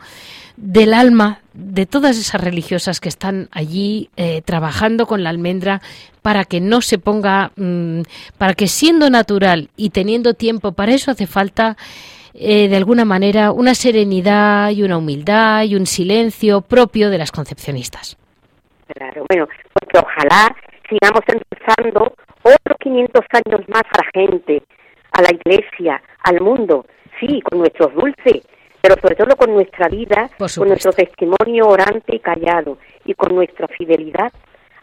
del alma de todas esas religiosas que están allí eh, trabajando con la almendra para que no se ponga, mmm, para que siendo natural y teniendo tiempo, para eso hace falta eh, de alguna manera una serenidad y una humildad y un silencio propio de las concepcionistas. Claro, bueno, porque ojalá sigamos empezando otros 500 años más a la gente, a la iglesia, al mundo, sí, con nuestros dulces, pero sobre todo con nuestra vida, con nuestro testimonio orante y callado, y con nuestra fidelidad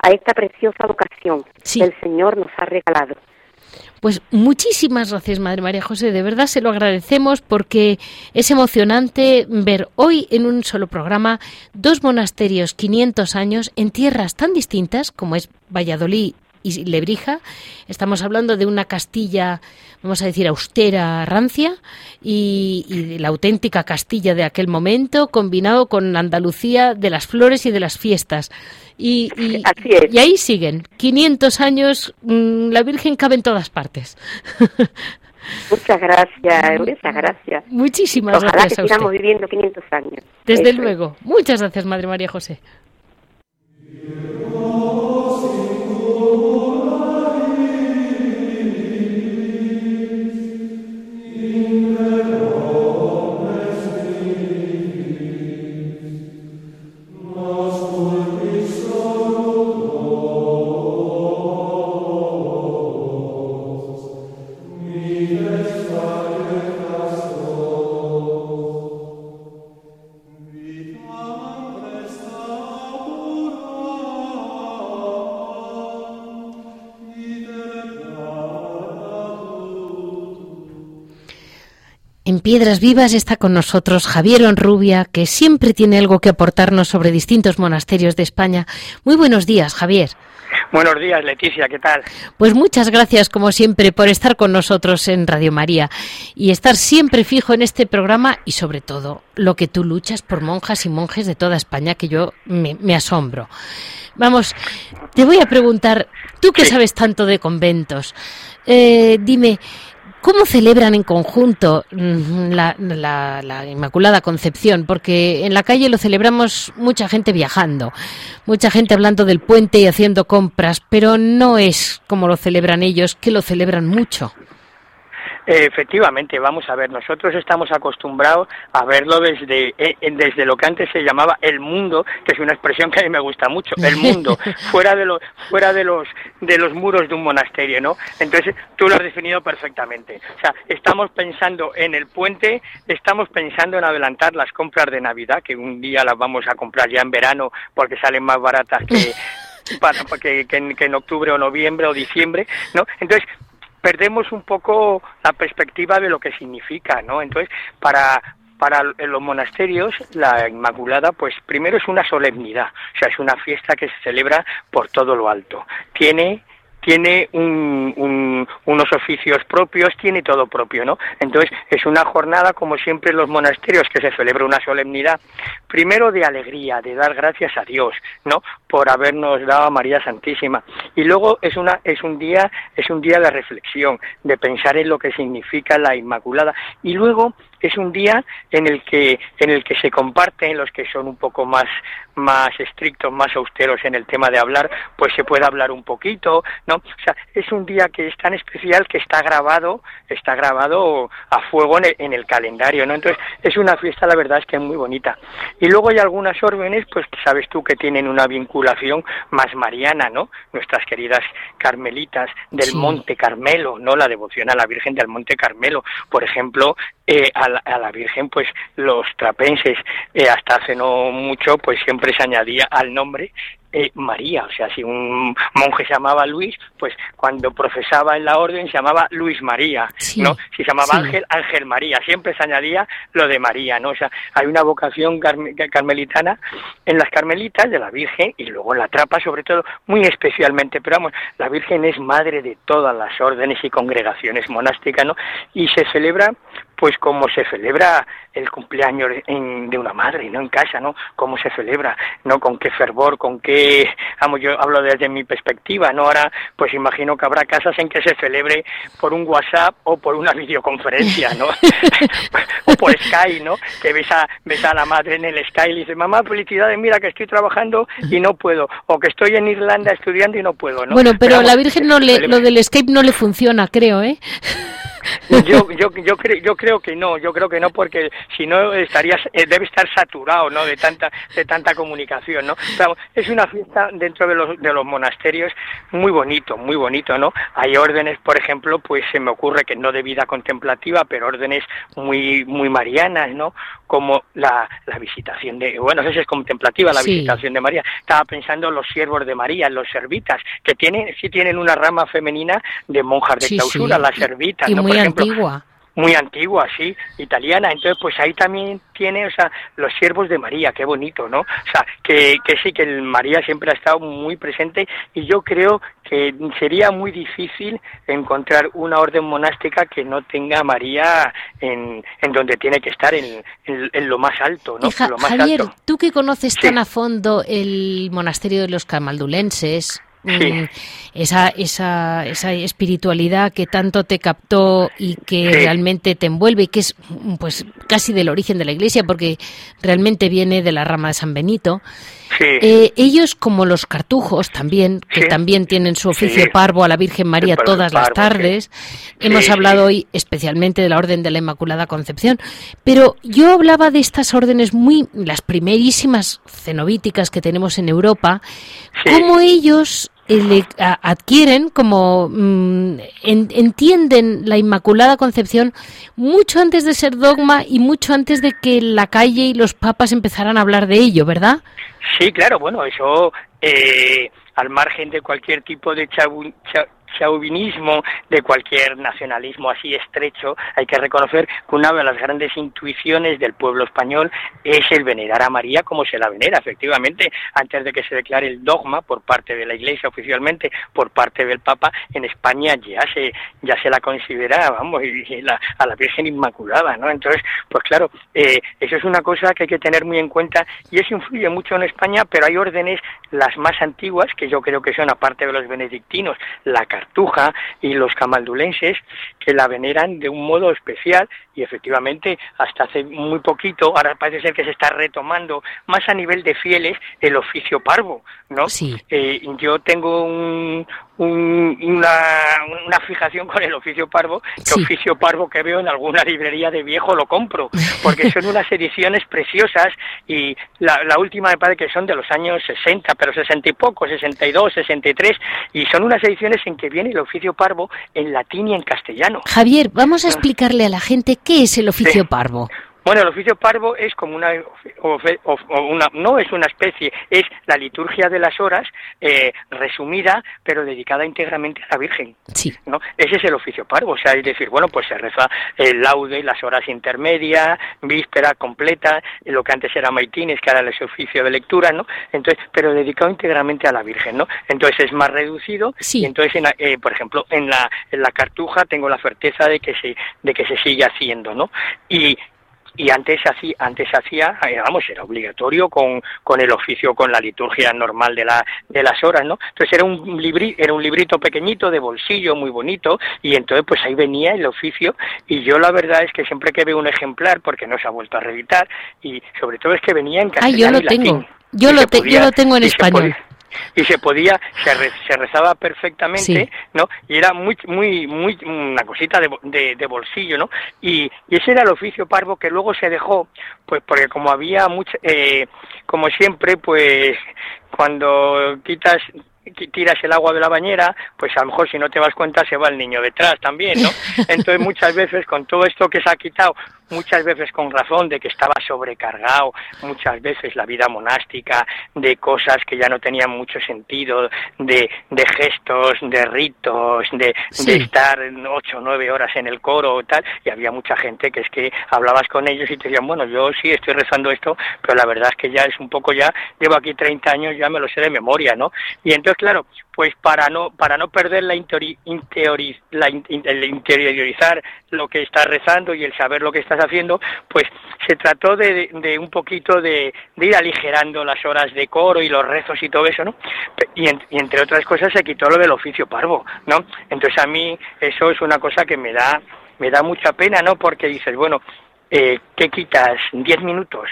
a esta preciosa vocación sí. que el Señor nos ha regalado. Pues muchísimas gracias, Madre María José. De verdad se lo agradecemos porque es emocionante ver hoy en un solo programa dos monasterios 500 años en tierras tan distintas como es Valladolid y Lebrija. Estamos hablando de una Castilla, vamos a decir, austera, rancia, y, y, la auténtica Castilla de aquel momento, combinado con Andalucía de las flores y de las fiestas. Y, y, y ahí siguen, 500 años, mmm, la Virgen cabe en todas partes. Muchas gracias, muchas gracias. Muchísimas Ojalá gracias que a usted. sigamos viviendo 500 años. Desde Eso luego. Muchas gracias, Madre María José. Piedras Vivas está con nosotros Javier Onrubia, que siempre tiene algo que aportarnos sobre distintos monasterios de España. Muy buenos días, Javier. Buenos días, Leticia, ¿qué tal? Pues muchas gracias, como siempre, por estar con nosotros en Radio María y estar siempre fijo en este programa y, sobre todo, lo que tú luchas por monjas y monjes de toda España, que yo me, asombro. Vamos, te voy a preguntar, tú que sabes tanto de conventos, eh, dime, ¿Cómo celebran en conjunto mm, la, Inmaculada Concepción? Porque en la calle lo celebramos mucha gente viajando, mucha gente hablando del puente y haciendo compras, pero no es como lo celebran ellos, que lo celebran mucho. Efectivamente, vamos a ver, nosotros estamos acostumbrados a verlo desde, eh, desde lo que antes se llamaba el mundo, que es una expresión que a mí me gusta mucho, el mundo, fuera de los, fuera de los, de los muros de un monasterio, ¿no? Entonces, tú lo has definido perfectamente. O sea, estamos pensando en el puente, estamos pensando en adelantar las compras de Navidad, que un día las vamos a comprar ya en verano porque salen más baratas que, para, que, que, en octubre o noviembre o diciembre, ¿no? Entonces, perdemos un poco la perspectiva de lo que significa, ¿no? Entonces, para para los monasterios la Inmaculada pues primero es una solemnidad, o sea, es una fiesta que se celebra por todo lo alto. Tiene tiene unos oficios propios, tiene todo propio, ¿no? Entonces es una jornada, como siempre en los monasterios, que se celebra una solemnidad, primero de alegría, de dar gracias a Dios, ¿no? Por habernos dado a María Santísima. Y luego es una es un día es un día de reflexión, de pensar en lo que significa la Inmaculada. Y luego es un día en el que en el que se comparten los que son un poco más más estrictos, más austeros en el tema de hablar, pues se puede hablar un poquito, ¿no? O sea, es un día que es tan especial que está grabado, está grabado a fuego en el, calendario, ¿no? Entonces, es una fiesta, la verdad es que es muy bonita. Y luego hay algunas órdenes, pues sabes tú que tienen una vinculación más mariana, ¿no? Nuestras queridas carmelitas del Monte Carmelo, ¿no? La devoción a la Virgen del Monte Carmelo, por ejemplo, eh, a, la, Virgen, pues los trapenses, eh, hasta hace no mucho, pues siempre se añadía al nombre eh, María, o sea, si un monje se llamaba Luis, pues cuando profesaba en la orden se llamaba Luis María, ¿no? Si se llamaba Ángel, Ángel María, siempre se añadía lo de María, ¿no? O sea, hay una vocación carmelitana en las carmelitas de la Virgen y luego en la trapa sobre todo, muy especialmente, pero vamos, la Virgen es madre de todas las órdenes y congregaciones monásticas, ¿no? Y se celebra pues como se celebra el cumpleaños de una madre, ¿no? En casa, ¿no? Cómo se celebra, ¿no? Con qué fervor, con qué, vamos, yo hablo desde mi perspectiva, ¿no? Ahora, pues imagino que habrá casas en que se celebre por un WhatsApp o por una videoconferencia, ¿no? o por Skype, ¿no? Que ves a, ves a la madre en el Skype y dice, mamá, felicidades, mira que estoy trabajando y no puedo, o que estoy en Irlanda estudiando y no puedo, ¿no? Bueno, pero, a la Virgen no le, lo del Skype no le funciona, creo, ¿eh? Yo, yo, yo, creo, yo creo que no, yo creo que no, porque si no estarías, eh, debe estar saturado, ¿no? De tanta, de tanta comunicación, ¿no? es una fiesta dentro de los, de los monasterios muy bonito, muy bonito, ¿no? Hay órdenes, por ejemplo, pues se me ocurre que no de vida contemplativa, pero órdenes muy, muy marianas, ¿no? Como la, la visitación de, bueno, no sé si es contemplativa la visitación de María. Estaba pensando en los siervos de María, los servitas, que tienen, sí tienen una rama femenina de monjas de clausura, las servitas, ¿no? muy antigua muy antigua, sí, italiana. Entonces, pues ahí también tiene, o sea, los siervos de María, qué bonito, ¿no? O sea, que, que sí, que María siempre ha estado muy presente y yo creo que sería muy difícil encontrar una orden monástica que no tenga a María en, en donde tiene que estar, en, en, lo más alto, ¿no? lo más Javier, tú que conoces tan a fondo el monasterio de los camaldulenses, Mm, esa, esa, esa espiritualidad que tanto te captó y que realmente te envuelve y que es pues casi del origen de la iglesia porque realmente viene de la rama de San Benito. Eh, ellos, como los cartujos también, que también tienen su oficio parvo a la Virgen María todas las tardes, hemos hablado hoy especialmente de la Orden de la Inmaculada Concepción, pero yo hablaba de estas órdenes muy, las primerísimas cenobíticas que tenemos en Europa, cómo ellos eh, adquieren como mm, entienden la Inmaculada Concepción mucho antes de ser dogma y mucho antes de que la calle y los papas empezaran a hablar de ello, ¿verdad? Sí, claro, bueno, eso eh, al margen de cualquier tipo de chauvinismo, de cualquier nacionalismo así estrecho, hay que reconocer que una de las grandes intuiciones del pueblo español es el venerar a María como se la venera, efectivamente, antes de que se declare el dogma por parte de la Iglesia oficialmente, por parte del Papa, en España ya se ya se la considera, vamos, a la Virgen Inmaculada, ¿no? Entonces, pues claro, eh, eso es una cosa que hay que tener muy en cuenta y eso influye mucho en España, pero hay órdenes, las más antiguas, que yo creo que son aparte de los benedictinos, la Cartuja y los camaldulenses, que la veneran de un modo especial y efectivamente hasta hace muy poquito, ahora parece ser que se está retomando más a nivel de fieles el oficio parvo, ¿no? Sí. Eh, yo tengo un, una, una, fijación con el oficio parvo, que oficio parvo que veo en alguna librería de viejo lo compro, porque son unas ediciones preciosas y la, la última me parece que son de los años 60, pero 60 y poco, 62, 63, y son unas ediciones en que viene el oficio parvo en latín y en castellano. Javier, vamos a explicarle a la gente qué es el oficio parvo. Bueno, el oficio parvo es como una, una, no es una especie, es la liturgia de las horas eh, resumida, pero dedicada íntegramente a la Virgen. Sí. ¿no? Ese es el oficio parvo, o sea, es decir, bueno, pues se reza el laude, las horas intermedias, víspera completa, lo que antes era maitines, que ahora es oficio de lectura, ¿no? Entonces, pero dedicado íntegramente a la Virgen, ¿no? Entonces es más reducido sí. y entonces, eh, por ejemplo, en la, en la cartuja tengo la certeza de que se, de que se sigue haciendo, ¿no? Y y antes hacía, antes hacía, eh, vamos, era obligatorio con, con el oficio, con la liturgia normal de, la, de las horas, ¿no? Entonces era un, libri, era un librito pequeñito de bolsillo, muy bonito, y entonces pues ahí venía el oficio, y yo la verdad es que siempre que veo un ejemplar, porque no se ha vuelto a reeditar, y sobre todo es que venía en castellano Ah, yo lo tengo. Yo lo, yo lo tengo en español y se podía se, rezaba perfectamente no y era muy muy muy una cosita de, de, bolsillo no y, y, ese era el oficio parvo que luego se dejó pues porque como había mucho eh, como siempre pues cuando quitas tiras el agua de la bañera, pues a lo mejor si no te das cuenta se va el niño detrás también, ¿no? Entonces muchas veces con todo esto que se ha quitado, muchas veces con razón de que estaba sobrecargado, muchas veces la vida monástica, de cosas que ya no tenían mucho sentido, de, de gestos, de ritos, de, de estar ocho o nueve horas en el coro o tal, y había mucha gente que es que hablabas con ellos y te decían, bueno, yo sí estoy rezando esto, pero la verdad es que ya es un poco ya, llevo aquí 30 años, ya me lo sé de memoria, ¿no? Y entonces, claro, pues para no para no perder la, la el interiorizar lo que estás rezando y el saber lo que estás haciendo pues se trató de, un poquito de, ir aligerando las horas de coro y los rezos y todo eso no y, y, entre otras cosas se quitó lo del oficio parvo no entonces a mí eso es una cosa que me da me da mucha pena no porque dices bueno eh, ¿qué quitas? ¿Diez minutos?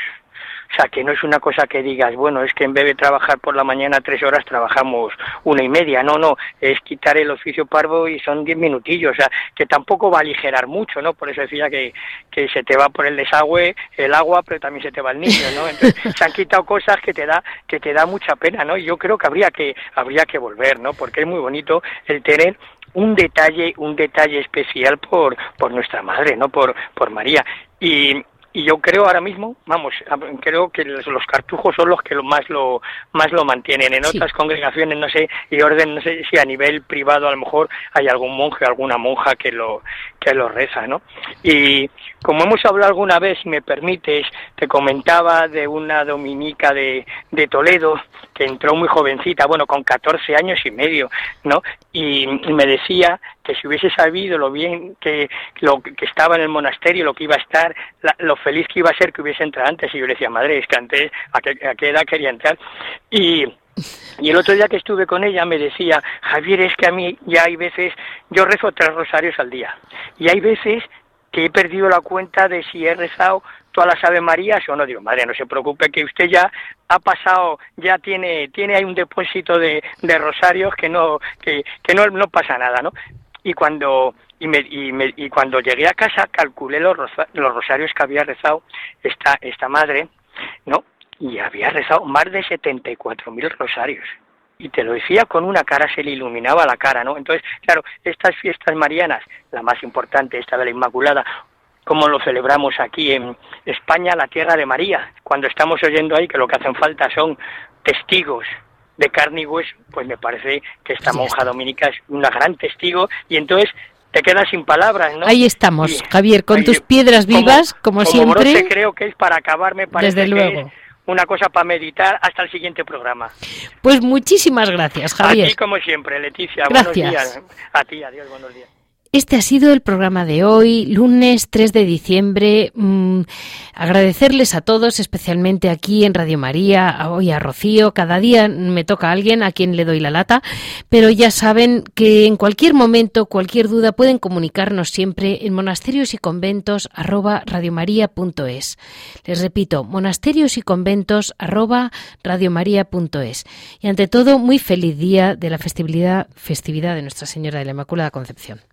O sea, que no es una cosa que digas, bueno, es que en vez de trabajar por la mañana tres horas, trabajamos una y media. No, no, es quitar el oficio parvo y son diez minutillos. O sea, que tampoco va a aligerar mucho, ¿no? Por eso decía que, que se te va por el desagüe el agua, pero también se te va el niño, ¿no? Entonces, se han quitado cosas que te da, que te da mucha pena, ¿no? Y yo creo que habría que, habría que volver, ¿no? Porque es muy bonito el tener un detalle, un detalle especial por, por nuestra madre, ¿no? Por, por María. Y, y yo creo ahora mismo, vamos, creo que los, cartujos son los que lo más lo más lo mantienen. En otras congregaciones, no sé, y orden, no sé si a nivel privado a lo mejor hay algún monje, alguna monja que lo que lo reza, ¿no? Y como hemos hablado alguna vez, si me permites, te comentaba de una dominica de, de Toledo que entró muy jovencita, bueno, con 14 años y medio, ¿no? Y, me decía que si hubiese sabido lo bien que lo que estaba en el monasterio, lo que iba a estar, lo feliz que iba a ser que hubiese entrado antes. Y yo le decía, madre, es que antes, ¿a qué, a qué edad quería entrar? Y, y el otro día que estuve con ella me decía, Javier, es que a mí ya hay veces, yo rezo tres rosarios al día, y hay veces que he perdido la cuenta de si he rezado todas las Ave Marías o no. Digo, madre, no se preocupe que usted ya ha pasado, ya tiene, tiene ahí un depósito de, de rosarios que no, que, que no, no pasa nada, ¿no? Y cuando, y, me, y, me, y cuando llegué a casa calculé los, los rosarios que había rezado esta, esta madre, ¿no? Y había rezado más de 74 mil rosarios. Y te lo decía con una cara, se le iluminaba la cara, ¿no? Entonces, claro, estas fiestas marianas, la más importante, esta de la Inmaculada, como lo celebramos aquí en España, la tierra de María, cuando estamos oyendo ahí que lo que hacen falta son testigos de carne y hueso, pues me parece que esta monja dominica es una gran testigo y entonces te quedas sin palabras, ¿no? Ahí estamos, Javier, con tus piedras vivas, como, siempre. creo que es para acabar, me parece Desde luego. Una cosa para meditar hasta el siguiente programa. Pues muchísimas gracias, Javier. A ti como siempre, Leticia. Gracias. Buenos días. A ti, adiós, buenos días. Este ha sido el programa de hoy, lunes 3 de diciembre. Mm, agradecerles a todos, especialmente aquí en Radio María, hoy a Rocío. Cada día me toca a alguien a quien le doy la lata, pero ya saben que en cualquier momento, cualquier duda, pueden comunicarnos siempre en monasterios y conventos arroba. Les repito, monasterios y conventos arroba. Y ante todo, muy feliz día de la festividad, festividad de Nuestra Señora de la Inmaculada Concepción.